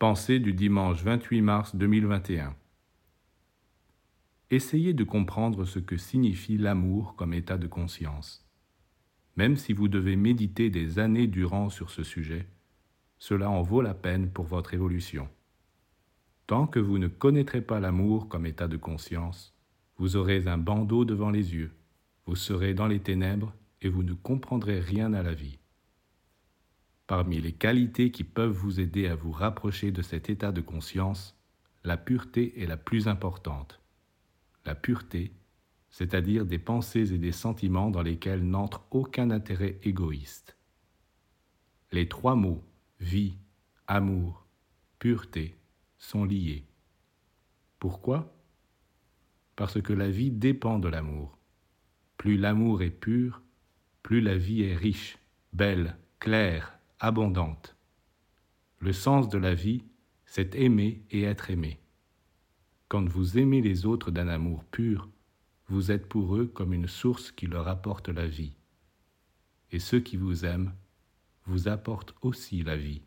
Pensée du dimanche 28 mars 2021. Essayez de comprendre ce que signifie l'amour comme état de conscience. Même si vous devez méditer des années durant sur ce sujet, cela en vaut la peine pour votre évolution. Tant que vous ne connaîtrez pas l'amour comme état de conscience, vous aurez un bandeau devant les yeux, vous serez dans les ténèbres et vous ne comprendrez rien à la vie. Parmi les qualités qui peuvent vous aider à vous rapprocher de cet état de conscience, la pureté est la plus importante. La pureté, c'est-à-dire des pensées et des sentiments dans lesquels n'entre aucun intérêt égoïste. Les trois mots vie, amour, pureté sont liés. Pourquoi? Parce que la vie dépend de l'amour. Plus l'amour est pur, plus la vie est riche, belle, claire, abondante. Le sens de la vie, c'est aimer et être aimé. Quand vous aimez les autres d'un amour pur, vous êtes pour eux comme une source qui leur apporte la vie. Et ceux qui vous aiment vous apportent aussi la vie.